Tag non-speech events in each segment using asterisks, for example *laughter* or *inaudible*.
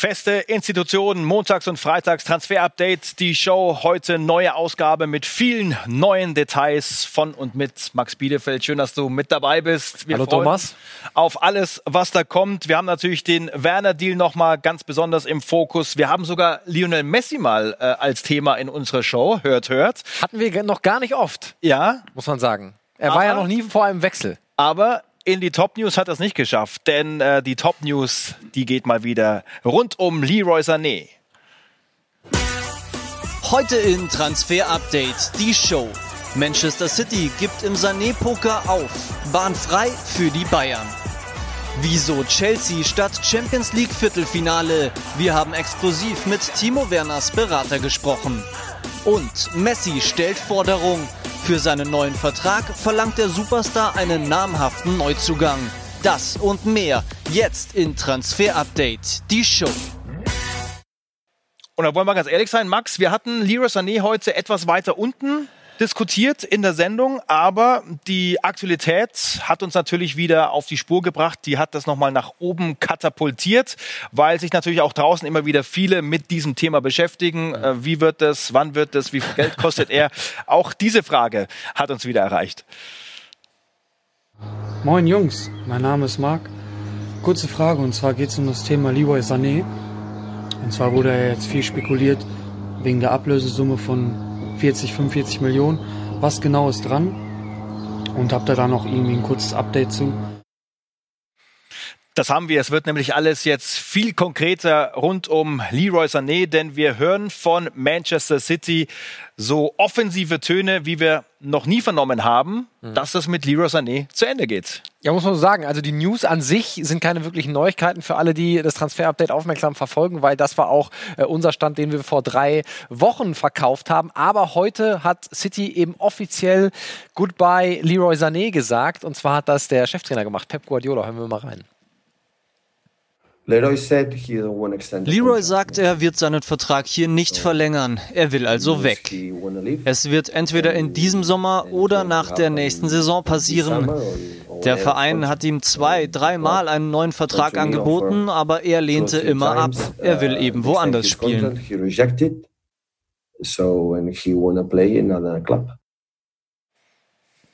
Feste Institutionen, montags und freitags Transfer-Update. Die Show heute neue Ausgabe mit vielen neuen Details von und mit Max Bielefeld. Schön, dass du mit dabei bist. Wir Hallo Thomas. Auf alles, was da kommt. Wir haben natürlich den Werner-Deal nochmal ganz besonders im Fokus. Wir haben sogar Lionel Messi mal äh, als Thema in unserer Show. Hört, hört. Hatten wir noch gar nicht oft. Ja. Muss man sagen. Er war ja noch nie vor einem Wechsel. Aber in die Top News hat es nicht geschafft, denn äh, die Top News, die geht mal wieder rund um Leroy Sané. Heute in Transfer Update die Show. Manchester City gibt im Sané-Poker auf. Bahn frei für die Bayern. Wieso Chelsea statt Champions League Viertelfinale? Wir haben exklusiv mit Timo Werners Berater gesprochen. Und Messi stellt Forderung. Für seinen neuen Vertrag verlangt der Superstar einen namhaften Neuzugang. Das und mehr jetzt in Transfer Update, die Show. Und da wollen wir ganz ehrlich sein, Max, wir hatten Leroy Sané heute etwas weiter unten diskutiert in der Sendung, aber die Aktualität hat uns natürlich wieder auf die Spur gebracht. Die hat das nochmal nach oben katapultiert, weil sich natürlich auch draußen immer wieder viele mit diesem Thema beschäftigen. Äh, wie wird das? Wann wird das? Wie viel Geld kostet er? *laughs* Auch diese Frage hat uns wieder erreicht. Moin Jungs, mein Name ist Marc. Kurze Frage und zwar geht es um das Thema Leroy Sané. Und zwar wurde er jetzt viel spekuliert wegen der Ablösesumme von 40, 45 Millionen. Was genau ist dran? Und habt ihr da noch irgendwie ein kurzes Update zu? Das haben wir. Es wird nämlich alles jetzt viel konkreter rund um Leroy Sané, denn wir hören von Manchester City so offensive Töne, wie wir noch nie vernommen haben, mhm. dass das mit Leroy Sané zu Ende geht. Ja, muss man so sagen. Also die News an sich sind keine wirklichen Neuigkeiten für alle, die das Transfer-Update aufmerksam verfolgen, weil das war auch äh, unser Stand, den wir vor drei Wochen verkauft haben. Aber heute hat City eben offiziell Goodbye Leroy Sané gesagt. Und zwar hat das der Cheftrainer gemacht, Pep Guardiola. Hören wir mal rein. Leroy sagt, er wird seinen Vertrag hier nicht verlängern. Er will also weg. Es wird entweder in diesem Sommer oder nach der nächsten Saison passieren. Der Verein hat ihm zwei, dreimal einen neuen Vertrag angeboten, aber er lehnte immer ab. Er will eben woanders spielen.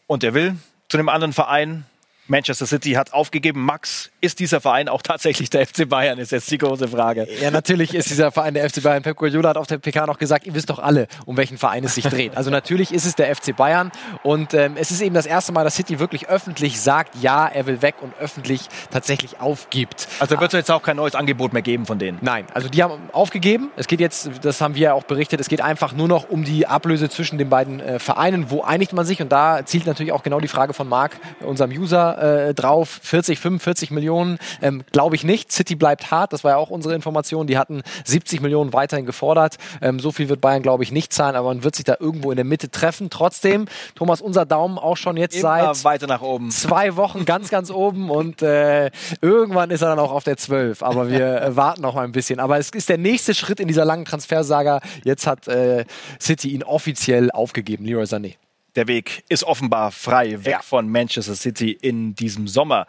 Und er will zu einem anderen Verein Manchester City hat aufgegeben. Max, ist dieser Verein auch tatsächlich der FC Bayern, ist jetzt die große Frage. Ja, natürlich ist dieser Verein der FC Bayern. Pep Guardiola hat auf der PK noch gesagt, ihr wisst doch alle, um welchen Verein es sich dreht. Also natürlich ist es der FC Bayern und ähm, es ist eben das erste Mal, dass City wirklich öffentlich sagt, ja, er will weg und öffentlich tatsächlich aufgibt. Also wird es jetzt auch kein neues Angebot mehr geben von denen? Nein, also die haben aufgegeben. Es geht jetzt, das haben wir ja auch berichtet, es geht einfach nur noch um die Ablöse zwischen den beiden äh, Vereinen. Wo einigt man sich? Und da zielt natürlich auch genau die Frage von Marc, unserem User, äh, drauf. 40, 45 Millionen, ähm, glaube ich nicht. City bleibt hart, das war ja auch unsere Information. Die hatten 70 Millionen weiterhin gefordert. Ähm, so viel wird Bayern, glaube ich, nicht zahlen, aber man wird sich da irgendwo in der Mitte treffen. Trotzdem, Thomas, unser Daumen auch schon jetzt Immer seit weiter nach oben. zwei Wochen ganz, ganz oben und äh, irgendwann ist er dann auch auf der 12. Aber wir *laughs* äh, warten noch mal ein bisschen. Aber es ist der nächste Schritt in dieser langen Transfersaga. Jetzt hat äh, City ihn offiziell aufgegeben, Leroy Sané der Weg ist offenbar frei weg ja. von Manchester City in diesem Sommer.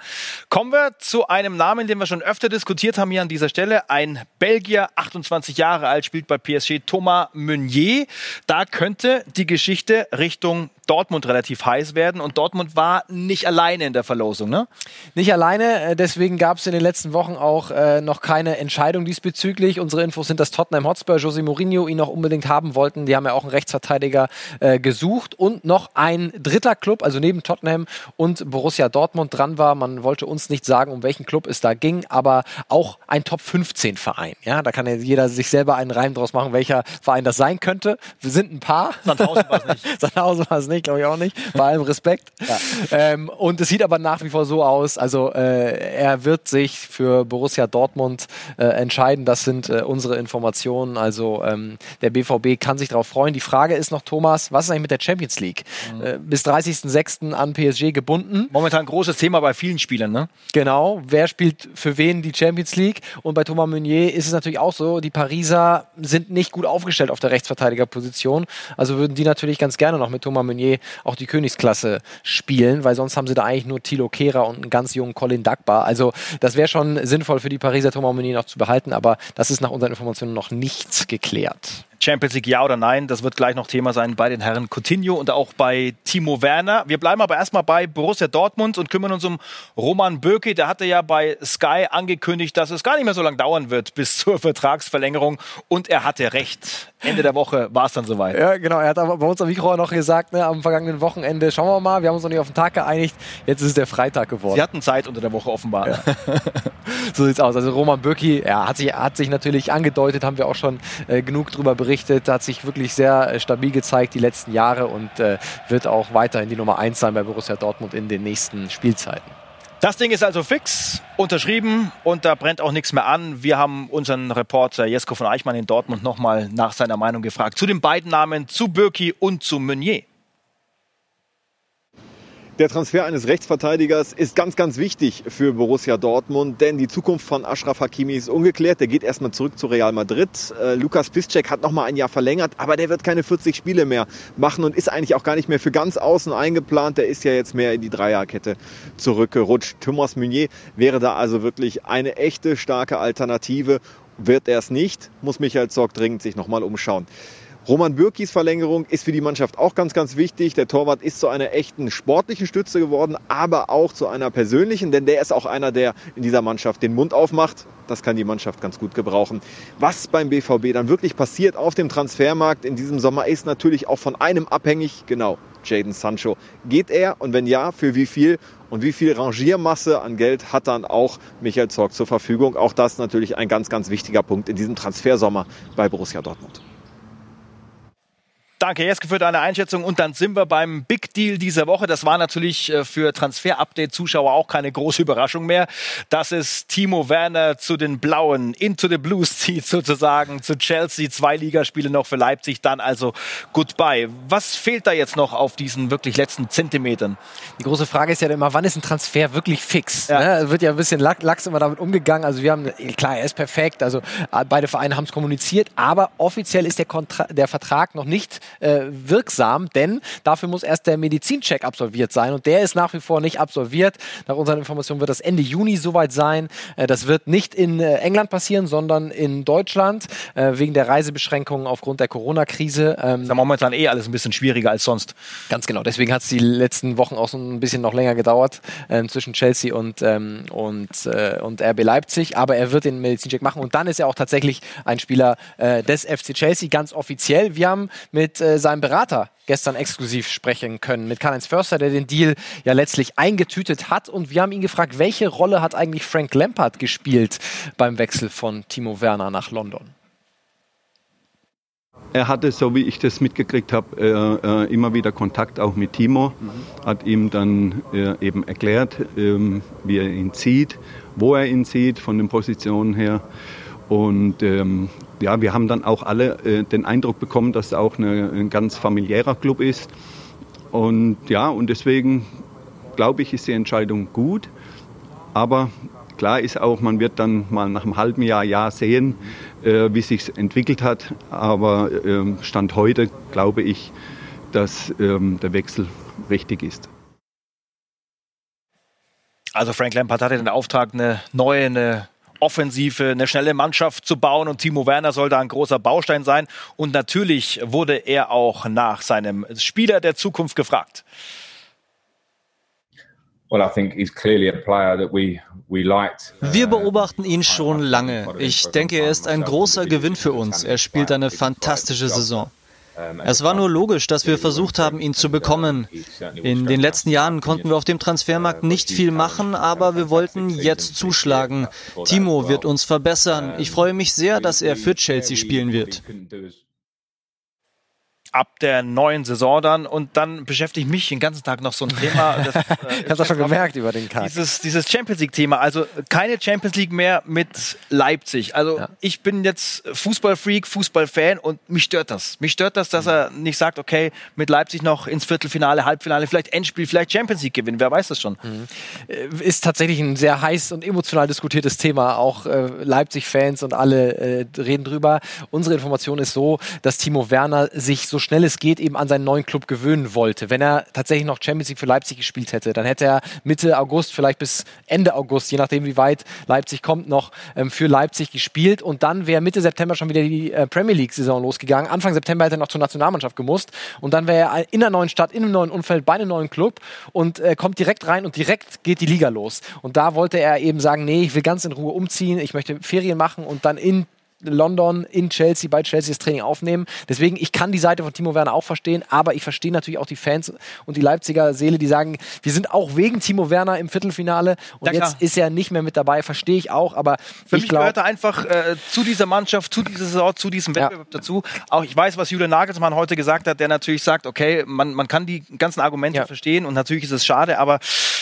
Kommen wir zu einem Namen, den wir schon öfter diskutiert haben hier an dieser Stelle. Ein Belgier, 28 Jahre alt, spielt bei PSG, Thomas Meunier. Da könnte die Geschichte Richtung Dortmund relativ heiß werden und Dortmund war nicht alleine in der Verlosung, ne? Nicht alleine, äh, deswegen gab es in den letzten Wochen auch äh, noch keine Entscheidung diesbezüglich. Unsere Infos sind, dass Tottenham Hotspur, José Mourinho ihn noch unbedingt haben wollten. Die haben ja auch einen Rechtsverteidiger äh, gesucht und noch ein dritter Club, also neben Tottenham und Borussia Dortmund dran war. Man wollte uns nicht sagen, um welchen Club es da ging, aber auch ein Top 15 Verein. Ja, da kann ja jeder sich selber einen Reim draus machen, welcher Verein das sein könnte. Wir sind ein paar. Sandhausen war es nicht. *laughs* Sandhausen war es nicht nicht, glaube ich auch nicht. Bei allem Respekt. Ja. Ähm, und es sieht aber nach wie vor so aus. Also äh, er wird sich für Borussia Dortmund äh, entscheiden. Das sind äh, unsere Informationen. Also ähm, der BVB kann sich darauf freuen. Die Frage ist noch, Thomas, was ist eigentlich mit der Champions League? Mhm. Äh, bis 30.06. an PSG gebunden. Momentan ein großes Thema bei vielen Spielern, ne? Genau. Wer spielt für wen die Champions League? Und bei Thomas Meunier ist es natürlich auch so, die Pariser sind nicht gut aufgestellt auf der Rechtsverteidigerposition. Also würden die natürlich ganz gerne noch mit Thomas Meunier Meunier auch die Königsklasse spielen, weil sonst haben sie da eigentlich nur Thilo Kehrer und einen ganz jungen Colin Dagbar. Also das wäre schon sinnvoll für die Pariser Thomas noch zu behalten, aber das ist nach unseren Informationen noch nicht geklärt. Champions League ja oder nein, das wird gleich noch Thema sein bei den Herren Coutinho und auch bei Timo Werner. Wir bleiben aber erstmal bei Borussia Dortmund und kümmern uns um Roman Böke. Der hatte ja bei Sky angekündigt, dass es gar nicht mehr so lange dauern wird bis zur Vertragsverlängerung und er hatte recht. Ende der Woche war es dann soweit. Ja, genau. Er hat aber bei uns am Mikro noch gesagt, ne, am vergangenen Wochenende, schauen wir mal, wir haben uns noch nicht auf den Tag geeinigt. Jetzt ist es der Freitag geworden. Sie hatten Zeit unter der Woche offenbar. Ja. *laughs* so sieht's aus. Also Roman Bürki, ja, hat sich, hat sich natürlich angedeutet, haben wir auch schon äh, genug drüber berichtet, hat sich wirklich sehr äh, stabil gezeigt die letzten Jahre und äh, wird auch weiterhin die Nummer 1 sein bei Borussia Dortmund in den nächsten Spielzeiten. Das Ding ist also fix, unterschrieben und da brennt auch nichts mehr an. Wir haben unseren Reporter Jesko von Eichmann in Dortmund nochmal nach seiner Meinung gefragt zu den beiden Namen, zu Birki und zu Meunier. Der Transfer eines Rechtsverteidigers ist ganz, ganz wichtig für Borussia Dortmund, denn die Zukunft von Ashraf Hakimi ist ungeklärt. Der geht erstmal zurück zu Real Madrid. Äh, Lukas Piszczek hat noch mal ein Jahr verlängert, aber der wird keine 40 Spiele mehr machen und ist eigentlich auch gar nicht mehr für ganz außen eingeplant. Der ist ja jetzt mehr in die Dreierkette zurückgerutscht. Thomas Meunier wäre da also wirklich eine echte starke Alternative. Wird er es nicht, muss Michael Zorg dringend sich noch mal umschauen. Roman Bürkis Verlängerung ist für die Mannschaft auch ganz, ganz wichtig. Der Torwart ist zu einer echten sportlichen Stütze geworden, aber auch zu einer persönlichen, denn der ist auch einer, der in dieser Mannschaft den Mund aufmacht. Das kann die Mannschaft ganz gut gebrauchen. Was beim BVB dann wirklich passiert auf dem Transfermarkt in diesem Sommer ist natürlich auch von einem abhängig, genau, Jaden Sancho. Geht er und wenn ja, für wie viel? Und wie viel Rangiermasse an Geld hat dann auch Michael Zorg zur Verfügung? Auch das natürlich ein ganz, ganz wichtiger Punkt in diesem Transfersommer bei Borussia Dortmund. Danke, Jeske, für deine Einschätzung. Und dann sind wir beim Big Deal dieser Woche. Das war natürlich äh, für Transfer-Update-Zuschauer auch keine große Überraschung mehr, dass es Timo Werner zu den Blauen, into the Blues *laughs* zieht sozusagen, zu Chelsea, zwei Ligaspiele noch für Leipzig, dann also goodbye. Was fehlt da jetzt noch auf diesen wirklich letzten Zentimetern? Die große Frage ist ja immer, wann ist ein Transfer wirklich fix? Ja. Ne? Wird ja ein bisschen lax immer damit umgegangen. Also wir haben, klar, er ist perfekt. Also äh, beide Vereine haben es kommuniziert, aber offiziell ist der, Kontra der Vertrag noch nicht äh, wirksam, denn dafür muss erst der Medizincheck absolviert sein und der ist nach wie vor nicht absolviert. Nach unseren Informationen wird das Ende Juni soweit sein. Äh, das wird nicht in äh, England passieren, sondern in Deutschland wegen der Reisebeschränkungen aufgrund der Corona-Krise. Ähm, ist ja momentan eh alles ein bisschen schwieriger als sonst. Ganz genau. Deswegen hat es die letzten Wochen auch so ein bisschen noch länger gedauert ähm, zwischen Chelsea und, ähm, und, und RB Leipzig. Aber er wird den Medizincheck machen und dann ist er auch tatsächlich ein Spieler des FC Chelsea, ganz offiziell. Wir haben mit äh, seinem Berater gestern exklusiv sprechen können, mit Karl-Heinz Förster, der den Deal ja letztlich eingetütet hat. Und wir haben ihn gefragt, welche Rolle hat eigentlich Frank Lampard gespielt beim Wechsel von Timo Werner nach London? Er hatte, so wie ich das mitgekriegt habe, äh, äh, immer wieder Kontakt auch mit Timo, mhm. hat ihm dann äh, eben erklärt, ähm, wie er ihn sieht, wo er ihn sieht von den Positionen her. Und ähm, ja, wir haben dann auch alle äh, den Eindruck bekommen, dass es auch eine, ein ganz familiärer Club ist. Und ja, und deswegen glaube ich, ist die Entscheidung gut. Aber klar ist auch, man wird dann mal nach einem halben Jahr, Jahr sehen, äh, wie sich entwickelt hat. Aber äh, Stand heute glaube ich, dass ähm, der Wechsel richtig ist. Also Frank Lampard hatte den Auftrag, eine neue, eine Offensive, eine schnelle Mannschaft zu bauen und Timo Werner soll da ein großer Baustein sein. Und natürlich wurde er auch nach seinem Spieler der Zukunft gefragt. Wir beobachten ihn schon lange. Ich denke, er ist ein großer Gewinn für uns. Er spielt eine fantastische Saison. Es war nur logisch, dass wir versucht haben, ihn zu bekommen. In den letzten Jahren konnten wir auf dem Transfermarkt nicht viel machen, aber wir wollten jetzt zuschlagen. Timo wird uns verbessern. Ich freue mich sehr, dass er für Chelsea spielen wird ab der neuen Saison dann und dann beschäftigt mich den ganzen Tag noch so ein Thema. *laughs* Das, äh, ich habe schon gemerkt über den Tag. Dieses, dieses Champions League-Thema, also keine Champions League mehr mit Leipzig. Also ja. ich bin jetzt Fußballfreak, Fußballfan und mich stört das. Mich stört das, dass mhm. er nicht sagt, okay, mit Leipzig noch ins Viertelfinale, Halbfinale, vielleicht Endspiel, vielleicht Champions League gewinnen. Wer weiß das schon? Mhm. Äh, ist tatsächlich ein sehr heiß und emotional diskutiertes Thema. Auch äh, Leipzig-Fans und alle äh, reden drüber. Unsere Information ist so, dass Timo Werner sich so so schnell es geht eben an seinen neuen Club gewöhnen wollte. Wenn er tatsächlich noch Champions League für Leipzig gespielt hätte, dann hätte er Mitte August, vielleicht bis Ende August, je nachdem wie weit Leipzig kommt, noch ähm, für Leipzig gespielt und dann wäre Mitte September schon wieder die äh, Premier League-Saison losgegangen. Anfang September hätte er noch zur Nationalmannschaft gemusst und dann wäre er in einer neuen Stadt, in einem neuen Umfeld, bei einem neuen Club und äh, kommt direkt rein und direkt geht die Liga los. Und da wollte er eben sagen, nee, ich will ganz in Ruhe umziehen, ich möchte Ferien machen und dann in London in Chelsea bei Chelsea das Training aufnehmen. Deswegen, ich kann die Seite von Timo Werner auch verstehen, aber ich verstehe natürlich auch die Fans und die Leipziger Seele, die sagen, wir sind auch wegen Timo Werner im Viertelfinale und Ja, jetzt ist er nicht mehr mit dabei, verstehe ich auch, aber Für ich mich glaube, gehört er einfach äh, zu dieser Mannschaft, zu dieser Saison, zu diesem Ja. Wettbewerb dazu. Auch ich weiß, was Julian Nagelsmann heute gesagt hat, der natürlich sagt, okay, man, man kann die ganzen Argumente Ja. verstehen und natürlich ist es schade, aber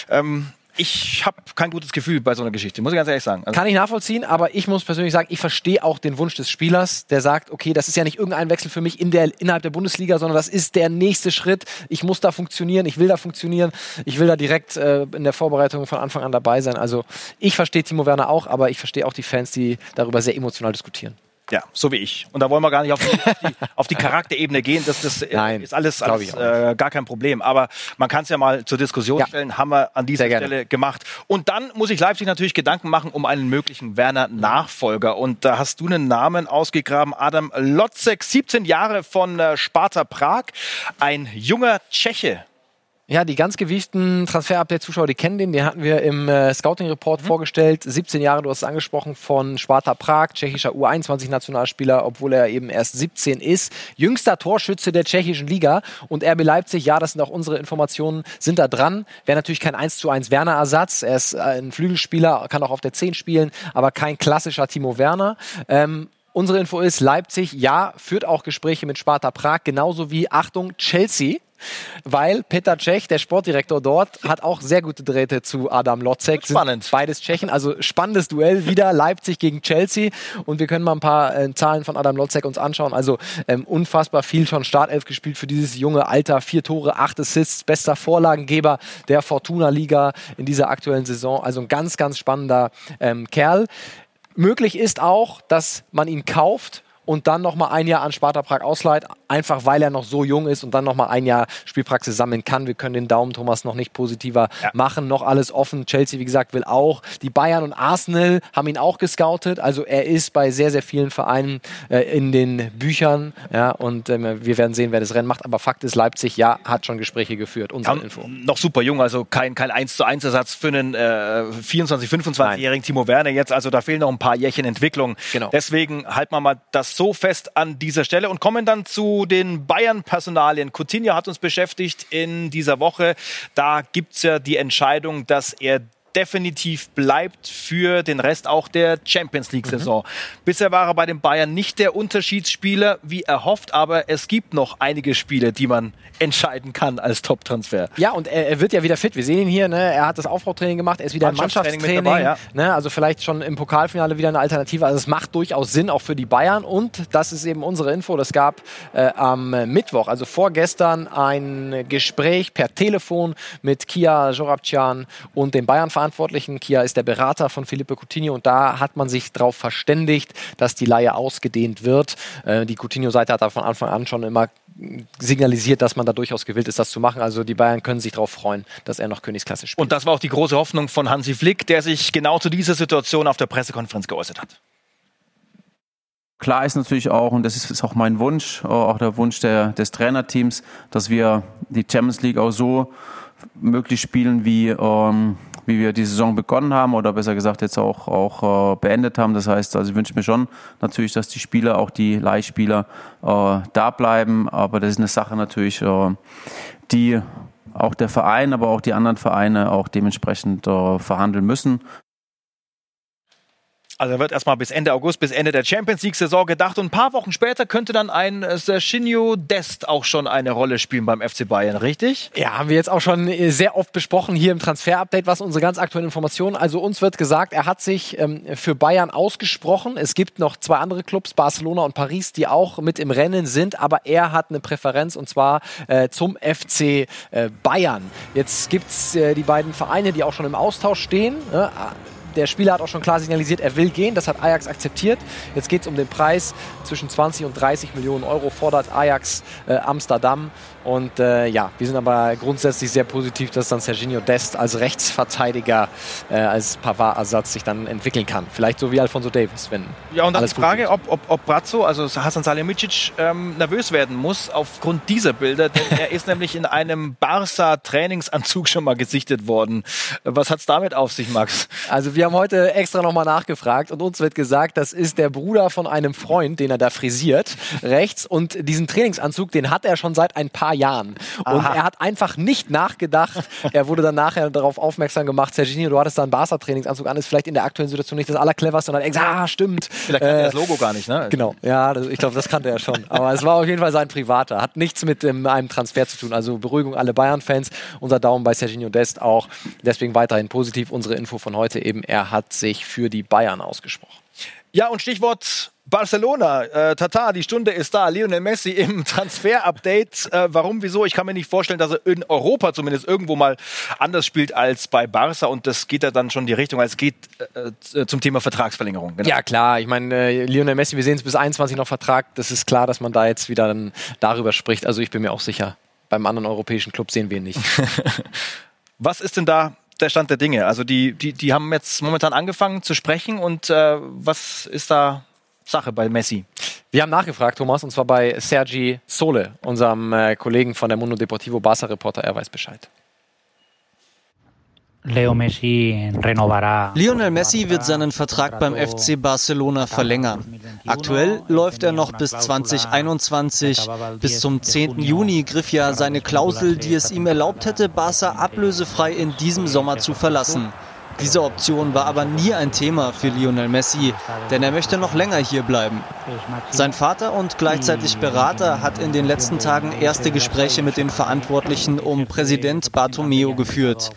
ähm, ich habe kein gutes Gefühl bei so einer Geschichte, muss ich ganz ehrlich sagen. Also, Kann ich nachvollziehen, aber ich muss persönlich sagen, ich verstehe auch den Wunsch des Spielers, der sagt, okay, das ist ja nicht irgendein Wechsel für mich in der, innerhalb der Bundesliga, sondern das ist der nächste Schritt. Ich muss da funktionieren, ich will da funktionieren, ich will da direkt äh, in der Vorbereitung von Anfang an dabei sein. Also ich verstehe Timo Werner auch, aber ich verstehe auch die Fans, die darüber sehr emotional diskutieren. Ja, so wie ich. Und da wollen wir gar nicht auf die, auf die, *laughs* auf die Charakterebene gehen. Das, das äh, Nein, ist alles, alles äh, gar kein Problem. Aber man kann es ja mal zur Diskussion Ja. stellen. Haben wir an dieser. Stelle gemacht. Und dann muss ich Leipzig natürlich Gedanken machen um einen möglichen Werner-Nachfolger. Und da hast du einen Namen ausgegraben. Adam Lotzek, 17 Jahre von äh, Sparta Prag. Ein junger Tscheche. Ja, die ganz gewieften Transfer-Update-Zuschauer, die kennen den, den hatten wir im äh, Scouting-Report vorgestellt. 17 Jahre, du hast es angesprochen, von Sparta Prag, tschechischer U21-Nationalspieler, obwohl er eben erst 17 ist. Jüngster Torschütze der tschechischen Liga und RB Leipzig, ja, das sind auch unsere Informationen, sind da dran. Wäre natürlich kein 1 zu 1 Werner-Ersatz. Er ist äh, ein Flügelspieler, kann auch auf der 10 spielen, aber kein klassischer Timo Werner. Ähm, Unsere Info ist, Leipzig, ja, führt auch Gespräche mit Sparta Prag, genauso wie, Achtung, Chelsea. Weil Peter Cech, der Sportdirektor dort, hat auch sehr gute Drähte zu Adam Lotzek. Spannend. Beides Tschechen, also spannendes Duell wieder *laughs* Leipzig gegen Chelsea. Und wir können mal ein paar äh, Zahlen von Adam Lotzek uns anschauen. Also ähm, unfassbar viel schon Startelf gespielt für dieses junge Alter. Vier Tore, acht Assists, bester Vorlagengeber der Fortuna-Liga in dieser aktuellen Saison. Also ein ganz, ganz spannender ähm, Kerl. Möglich ist auch, dass man ihn kauft und dann noch mal ein Jahr an Sparta Prag ausleiht, einfach weil er noch so jung ist und dann noch mal ein Jahr Spielpraxis sammeln kann. Wir können den Daumen Thomas noch nicht positiver Ja. machen, noch alles offen. Chelsea, wie gesagt, will auch. Die Bayern und Arsenal haben ihn auch gescoutet. Also er ist bei sehr, sehr vielen Vereinen äh, in den Büchern. Ja, und ähm, wir werden sehen, wer das Rennen macht. Aber Fakt ist, Leipzig, ja, hat schon Gespräche geführt. Unsere Ja, Info. noch super jung, also kein, kein 1 zu 1 Ersatz für einen äh, 24, 25-jährigen Timo Werner jetzt. Also da fehlen noch ein paar Jährchen Entwicklung. Genau. Deswegen halten wir mal das so fest an dieser Stelle und kommen dann zu den Bayern-Personalien. Coutinho hat uns beschäftigt in dieser Woche. Da gibt es ja die Entscheidung, dass er definitiv bleibt für den Rest auch der Champions League-Saison. Bisher war er bei den Bayern nicht der Unterschiedsspieler, wie erhofft, aber es gibt noch einige Spiele, die man entscheiden kann als Top-Transfer. Ja, und er, er wird ja wieder fit. Wir sehen ihn hier, ne? er hat das Aufbautraining gemacht, er ist wieder im Mannschaftstraining dabei, ja. ne? Also vielleicht schon im Pokalfinale wieder eine Alternative. Also es macht durchaus Sinn, auch für die Bayern. Und das ist eben unsere Info. Das gab äh, am Mittwoch, also vorgestern, ein Gespräch per Telefon mit Kia Jorabcian und dem Bayern-Verantwortlichen. Kia ist der Berater von Felipe Coutinho und da hat man sich darauf verständigt, dass die Leihe ausgedehnt wird. Äh, die Coutinho-Seite hat da von Anfang an schon immer signalisiert, dass man da durchaus gewillt ist, das zu machen. Also die Bayern können sich darauf freuen, dass er noch Königsklasse spielt. Und das war auch die große Hoffnung von Hansi Flick, der sich genau zu dieser Situation auf der Pressekonferenz geäußert hat. Klar ist natürlich auch, und das ist, ist auch mein Wunsch, äh, auch der Wunsch der, des Trainerteams, dass wir die Champions League auch so möglich spielen, wie, ähm, wie wir die Saison begonnen haben oder besser gesagt jetzt auch, auch äh, beendet haben. Das heißt, also ich wünsche mir schon natürlich, dass die Spieler, auch die Leihspieler, äh, da bleiben. Aber das ist eine Sache natürlich, äh, die auch der Verein, aber auch die anderen Vereine auch dementsprechend äh, verhandeln müssen. Also wird erstmal bis Ende August, bis Ende der Champions League-Saison gedacht. Und ein paar Wochen später könnte dann ein äh, Serginho Dest auch schon eine Rolle spielen beim FC Bayern, richtig? Ja, haben wir jetzt auch schon äh, sehr oft besprochen hier im Transfer-Update, was unsere ganz aktuellen Informationen. Also uns wird gesagt, er hat sich ähm, für Bayern ausgesprochen. Es gibt noch zwei andere Clubs, Barcelona und Paris, die auch mit im Rennen sind, aber er hat eine Präferenz und zwar äh, zum FC äh, Bayern. Jetzt gibt's äh, die beiden Vereine, die auch schon im Austausch stehen. Ne? Der Spieler hat auch schon klar signalisiert, er will gehen. Das hat Ajax akzeptiert. Jetzt geht es um den Preis. Zwischen 20 und 30 Millionen Euro fordert Ajax äh, Amsterdam. Und äh, ja, wir sind aber grundsätzlich sehr positiv, dass dann Serginho Dest als Rechtsverteidiger, äh, als Pavard-Ersatz sich dann entwickeln kann. Vielleicht so wie Alfonso Davis, wenn. Ja, und dann die Frage, ob, ob, ob Brazzo, also Hasan Salihamidzic, ähm, nervös werden muss aufgrund dieser Bilder. Denn er ist *laughs* nämlich in einem Barca-Trainingsanzug schon mal gesichtet worden. Was hat es damit auf sich, Max? Also wir haben heute extra nochmal nachgefragt und uns wird gesagt, das ist der Bruder von einem Freund, den er da frisiert, rechts. Und diesen Trainingsanzug, den hat er schon seit ein paar Jahren. Und Aha. er hat einfach nicht nachgedacht. Er wurde dann nachher darauf aufmerksam gemacht, Serginho, du hattest da einen Barca-Trainingsanzug an, ist vielleicht in der aktuellen Situation nicht das Allercleverste. Und dann hat gesagt, ah, stimmt. Vielleicht kennt er das Logo gar nicht, ne? Genau, ja, ich glaube, das kannte er schon. Aber es war auf jeden Fall sein privater. Hat nichts mit ähm, einem Transfer zu tun. Also Beruhigung alle Bayern-Fans. Unser Daumen bei Serginho Dest auch. Deswegen weiterhin positiv. Unsere Info von heute eben, er hat sich für die Bayern ausgesprochen. Ja, und Stichwort Barcelona. Äh, Tata, die Stunde ist da. Lionel Messi im *laughs* Transfer-Update. Äh, warum, wieso? Ich kann mir nicht vorstellen, dass er in Europa zumindest irgendwo mal anders spielt als bei Barca. Und das geht ja dann schon in die Richtung. Es geht äh, zum Thema Vertragsverlängerung. Genau. Ja, klar. Ich meine, äh, Lionel Messi, wir sehen es bis 21 noch Vertrag. Das ist klar, dass man da jetzt wieder dann darüber spricht. Also ich bin mir auch sicher, beim anderen europäischen Club sehen wir ihn nicht. *laughs* Was ist denn da der Stand der Dinge? Also die, die, die haben jetzt momentan angefangen zu sprechen. Und äh, was ist da Sache bei Messi? Wir haben nachgefragt, Thomas, und zwar bei Sergi Sole, unserem äh, Kollegen von der Mundo Deportivo Barca Reporter. Er weiß Bescheid. Leo Messi renovará. Lionel Messi wird seinen Vertrag beim FC Barcelona verlängern. Aktuell läuft er noch bis 2021. Bis zum 10. Juni griff ja seine Klausel, die es ihm erlaubt hätte, Barca ablösefrei in diesem Sommer zu verlassen. Diese Option war aber nie ein Thema für Lionel Messi, denn er möchte noch länger hier bleiben. Sein Vater und gleichzeitig Berater hat in den letzten Tagen erste Gespräche mit den Verantwortlichen um Präsident Bartomeu geführt.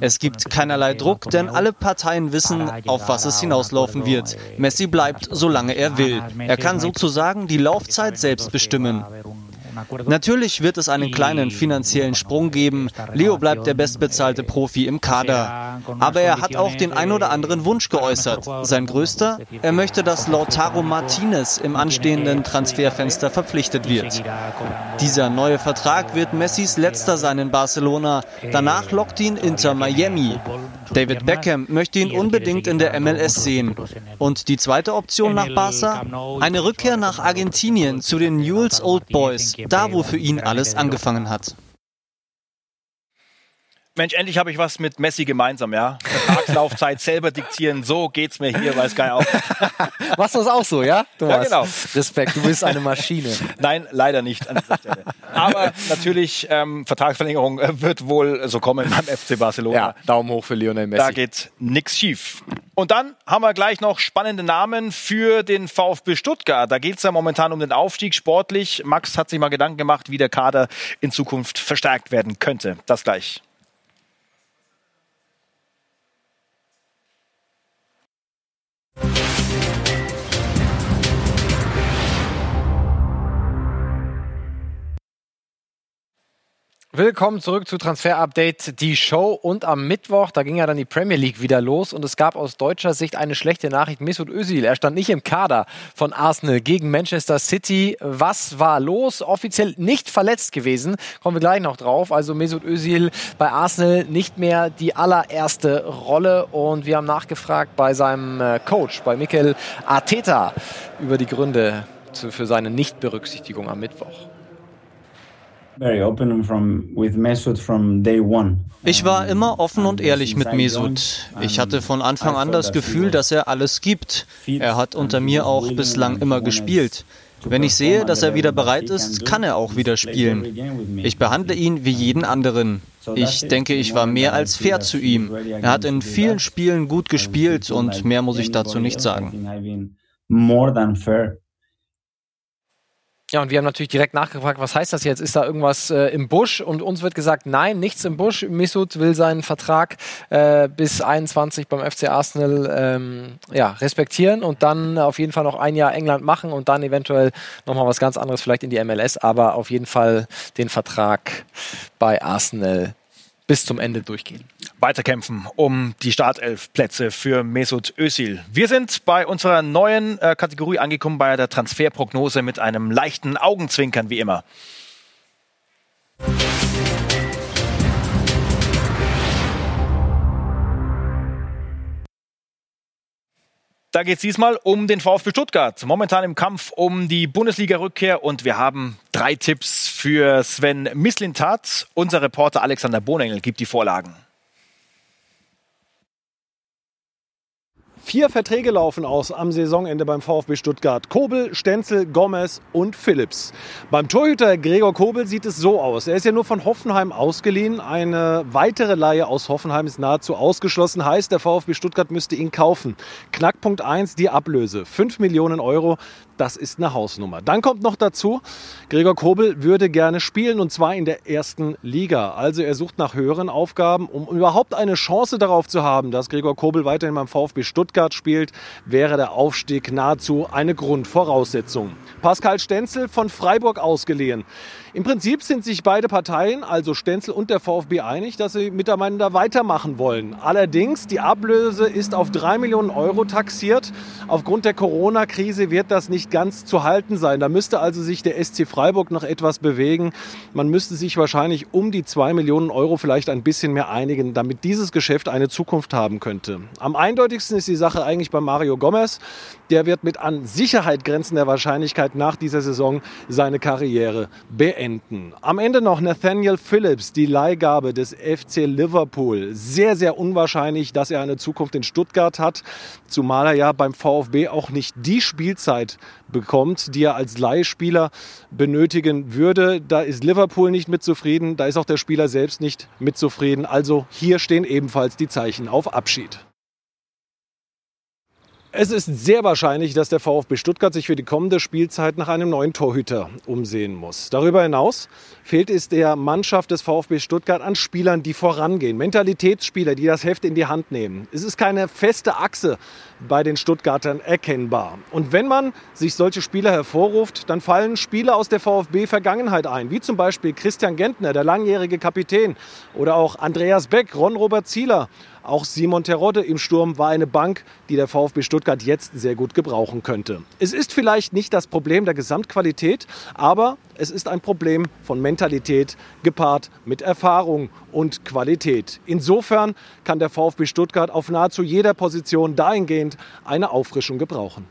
Es gibt keinerlei Druck, denn alle Parteien wissen, auf was es hinauslaufen wird. Messi bleibt, solange er will. Er kann sozusagen die Laufzeit selbst bestimmen. Natürlich wird es einen kleinen finanziellen Sprung geben. Leo bleibt der bestbezahlte Profi im Kader. Aber er hat auch den ein oder anderen Wunsch geäußert. Sein größter? Er möchte, dass Lautaro Martinez im anstehenden Transferfenster verpflichtet wird. Dieser neue Vertrag wird Messis letzter sein in Barcelona. Danach lockt ihn Inter Miami. David Beckham möchte ihn unbedingt in der MLS sehen. Und die zweite Option nach Barca? Eine Rückkehr nach Argentinien zu den Newell's Old Boys, da wo für ihn alles angefangen hat. Mensch, endlich habe ich was mit Messi gemeinsam, ja. Vertragslaufzeit selber diktieren, so geht's mir hier bei Sky auch. *laughs* Machst du das auch so, ja? Thomas? Ja, genau. Respekt, du bist eine Maschine. Nein, leider nicht an dieser Stelle. Aber natürlich, ähm, Vertragsverlängerung äh, wird wohl so kommen beim FC Barcelona. Ja, Daumen hoch für Lionel Messi. Da geht nichts schief. Und dann haben wir gleich noch spannende Namen für den VfB Stuttgart. Da geht es ja momentan um den Aufstieg sportlich. Max hat sich mal Gedanken gemacht, wie der Kader in Zukunft verstärkt werden könnte. Das gleich. Willkommen zurück zu Transfer Update, die Show. Und am Mittwoch, da ging ja dann die Premier League wieder los und es gab aus deutscher Sicht eine schlechte Nachricht. Mesut Özil, er stand nicht im Kader von Arsenal gegen Manchester City. Was war los? Offiziell nicht verletzt gewesen. Kommen wir gleich noch drauf. Also Mesut Özil bei Arsenal nicht mehr die allererste Rolle. Und wir haben nachgefragt bei seinem äh, Coach, bei Mikel Arteta, über die Gründe für seine Nichtberücksichtigung am Mittwoch. Ich war immer offen und ehrlich mit Mesut. Ich hatte von Anfang an das Gefühl, dass er alles gibt. Er hat unter mir auch bislang immer gespielt. Wenn ich sehe, dass er wieder bereit ist, kann er auch wieder spielen. Ich behandle ihn wie jeden anderen. Ich denke, ich war mehr als fair zu ihm. Er hat in vielen Spielen gut gespielt und mehr muss ich dazu nicht sagen. More than fair. Ja, und wir haben natürlich direkt nachgefragt, was heißt das jetzt? Ist da irgendwas äh, im Busch? Und uns wird gesagt, nein, nichts im Busch. Misut will seinen Vertrag äh, bis 21 beim FC Arsenal ähm, ja, respektieren und dann auf jeden Fall noch ein Jahr England machen und dann eventuell nochmal was ganz anderes vielleicht in die MLS, aber auf jeden Fall den Vertrag bei Arsenal bis zum Ende durchgehen. Weiterkämpfen um die Startelf-Plätze für Mesut Özil. Wir sind bei unserer neuen äh, Kategorie angekommen, bei der Transferprognose mit einem leichten Augenzwinkern wie immer. Da geht es diesmal um den VfB Stuttgart. Momentan im Kampf um die Bundesliga-Rückkehr und wir haben drei Tipps für Sven Mislintat. Unser Reporter Alexander Bonengel gibt die Vorlagen. Vier Verträge laufen aus am Saisonende beim VfB Stuttgart. Kobel, Stenzel, Gomez und Phillips. Beim Torhüter Gregor Kobel sieht es so aus. Er ist ja nur von Hoffenheim ausgeliehen. Eine weitere Leihe aus Hoffenheim ist nahezu ausgeschlossen. Heißt, der VfB Stuttgart müsste ihn kaufen. Knackpunkt 1, die Ablöse. 5 Millionen Euro. Das ist eine Hausnummer. Dann kommt noch dazu, Gregor Kobel würde gerne spielen und zwar in der ersten Liga. Also er sucht nach höheren Aufgaben, um überhaupt eine Chance darauf zu haben, dass Gregor Kobel weiterhin beim VfB Stuttgart spielt, wäre der Aufstieg nahezu eine Grundvoraussetzung. Pascal Stenzel von Freiburg ausgeliehen. Im Prinzip sind sich beide Parteien, also Stenzel und der VfB, einig, dass sie miteinander weitermachen wollen. Allerdings, die Ablöse ist auf 3 Millionen Euro taxiert. Aufgrund der Corona-Krise wird das nicht ganz zu halten sein. Da müsste also sich der SC Freiburg noch etwas bewegen. Man müsste sich wahrscheinlich um die 2 Millionen Euro vielleicht ein bisschen mehr einigen, damit dieses Geschäft eine Zukunft haben könnte. Am eindeutigsten ist die Sache eigentlich bei Mario Gomez. Der wird mit an Sicherheit grenzender Wahrscheinlichkeit nach dieser Saison seine Karriere beenden. Am Ende noch Nathaniel Phillips, die Leihgabe des FC Liverpool. Sehr, sehr unwahrscheinlich, dass er eine Zukunft in Stuttgart hat, zumal er ja beim VfB auch nicht die Spielzeit bekommt, die er als Leihspieler benötigen würde. Da ist Liverpool nicht mit zufrieden, da ist auch der Spieler selbst nicht mit zufrieden. Also hier stehen ebenfalls die Zeichen auf Abschied. Es ist sehr wahrscheinlich, dass der VfB Stuttgart sich für die kommende Spielzeit nach einem neuen Torhüter umsehen muss. Darüber hinaus fehlt es der Mannschaft des VfB Stuttgart an Spielern, die vorangehen. Mentalitätsspieler, die das Heft in die Hand nehmen. Es ist keine feste Achse bei den Stuttgartern erkennbar. Und wenn man sich solche Spieler hervorruft, dann fallen Spieler aus der VfB-Vergangenheit ein, wie zum Beispiel Christian Gentner, der langjährige Kapitän, oder auch Andreas Beck, Ron-Robert Zieler auch Simon Terodde im Sturm war eine Bank, die der VfB Stuttgart jetzt sehr gut gebrauchen könnte. Es ist vielleicht nicht das Problem der Gesamtqualität, aber es ist ein Problem von Mentalität gepaart mit Erfahrung und Qualität. Insofern kann der VfB Stuttgart auf nahezu jeder Position dahingehend eine Auffrischung gebrauchen.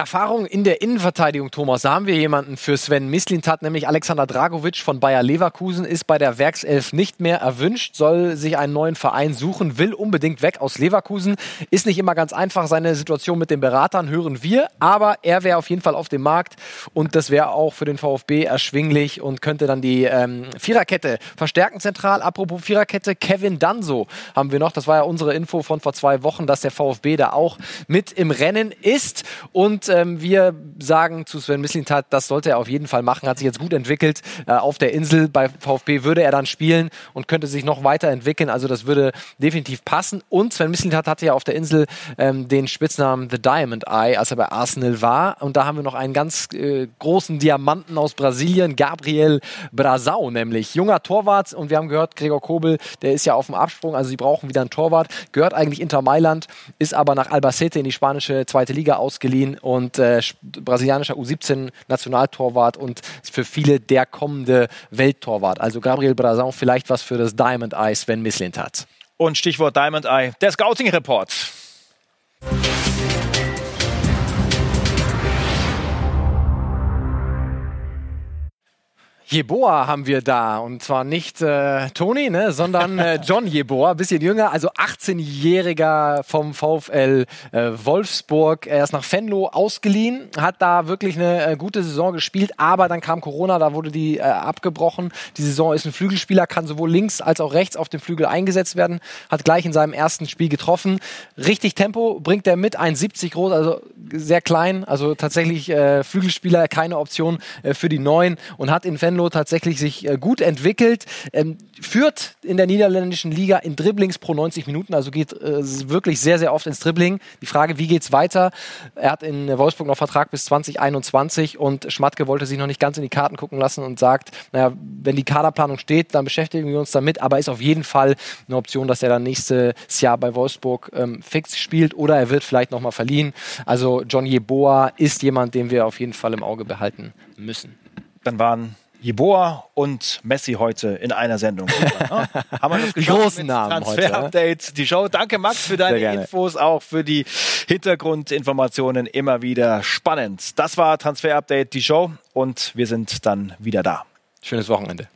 Erfahrung in der Innenverteidigung, Thomas. Da haben wir jemanden für Sven Mislintat, nämlich Alexander Dragovic von Bayer Leverkusen, ist bei der Werkself nicht mehr erwünscht, soll sich einen neuen Verein suchen, will unbedingt weg aus Leverkusen. Ist nicht immer ganz einfach, seine Situation mit den Beratern hören wir, aber er wäre auf jeden Fall auf dem Markt und das wäre auch für den VfB erschwinglich und könnte dann die ähm, Viererkette verstärken zentral. Apropos Viererkette, Kevin Danso haben wir noch. Das war ja unsere Info von vor zwei Wochen, dass der VfB da auch mit im Rennen ist und ähm, wir sagen zu Sven Mislintat, das sollte er auf jeden Fall machen. Hat sich jetzt gut entwickelt äh, auf der Insel. Bei VfB würde er dann spielen und könnte sich noch weiterentwickeln. Also das würde definitiv passen. Und Sven Mislintat hatte ja auf der Insel ähm, den Spitznamen The Diamond Eye, als er bei Arsenal war. Und da haben wir noch einen ganz äh, großen Diamanten aus Brasilien, Gabriel Brasau nämlich. Junger Torwart. Und wir haben gehört, Gregor Kobel, der ist ja auf dem Absprung. Also sie brauchen wieder einen Torwart. Gehört eigentlich Inter Mailand, ist aber nach Albacete in die spanische zweite Liga ausgeliehen und äh, brasilianischer U17-Nationaltorwart und für viele der kommende Welttorwart. Also Gabriel Brasão vielleicht was für das Diamond Eye Sven Mislint hat. Und Stichwort Diamond Eye, der Scouting Report. Jeboa haben wir da. Und zwar nicht äh, Toni, ne, sondern äh, *laughs* John Jeboa, bisschen jünger, also 18-Jähriger vom VfL äh, Wolfsburg. Er ist nach Venlo ausgeliehen, hat da wirklich eine äh, gute Saison gespielt, aber dann kam Corona, da wurde die äh, abgebrochen. Die Saison ist ein Flügelspieler, kann sowohl links als auch rechts auf dem Flügel eingesetzt werden, hat gleich in seinem ersten Spiel getroffen. Richtig Tempo bringt er mit, 1,70 groß, also sehr klein, also tatsächlich äh, Flügelspieler, keine Option für die Neuen und hat in Venlo Upamecano tatsächlich sich äh, gut entwickelt, ähm, führt in der niederländischen Liga in Dribblings pro 90 Minuten, also geht äh, wirklich sehr, sehr oft ins Dribbling. Die Frage, wie geht's weiter? Er hat in Wolfsburg noch Vertrag bis 2021 und Schmatke wollte sich noch nicht ganz in die Karten gucken lassen und sagt, naja, wenn die Kaderplanung steht, dann beschäftigen wir uns damit, aber ist auf jeden Fall eine Option, dass er dann nächstes Jahr bei Wolfsburg ähm, fix spielt oder er wird vielleicht nochmal verliehen. Also John Jeboa ist jemand, den wir auf jeden Fall im Auge behalten müssen. Dann waren Jeboa und Messi heute in einer Sendung. Ne? *laughs* Haben wir das Die geschafft großen Namen heute, Transfer-Update, die Show. Danke, Max, für deine. Infos, auch für die Hintergrundinformationen. Immer wieder spannend. Das war Transfer-Update, die Show. Und wir sind dann wieder da. Schönes Wochenende.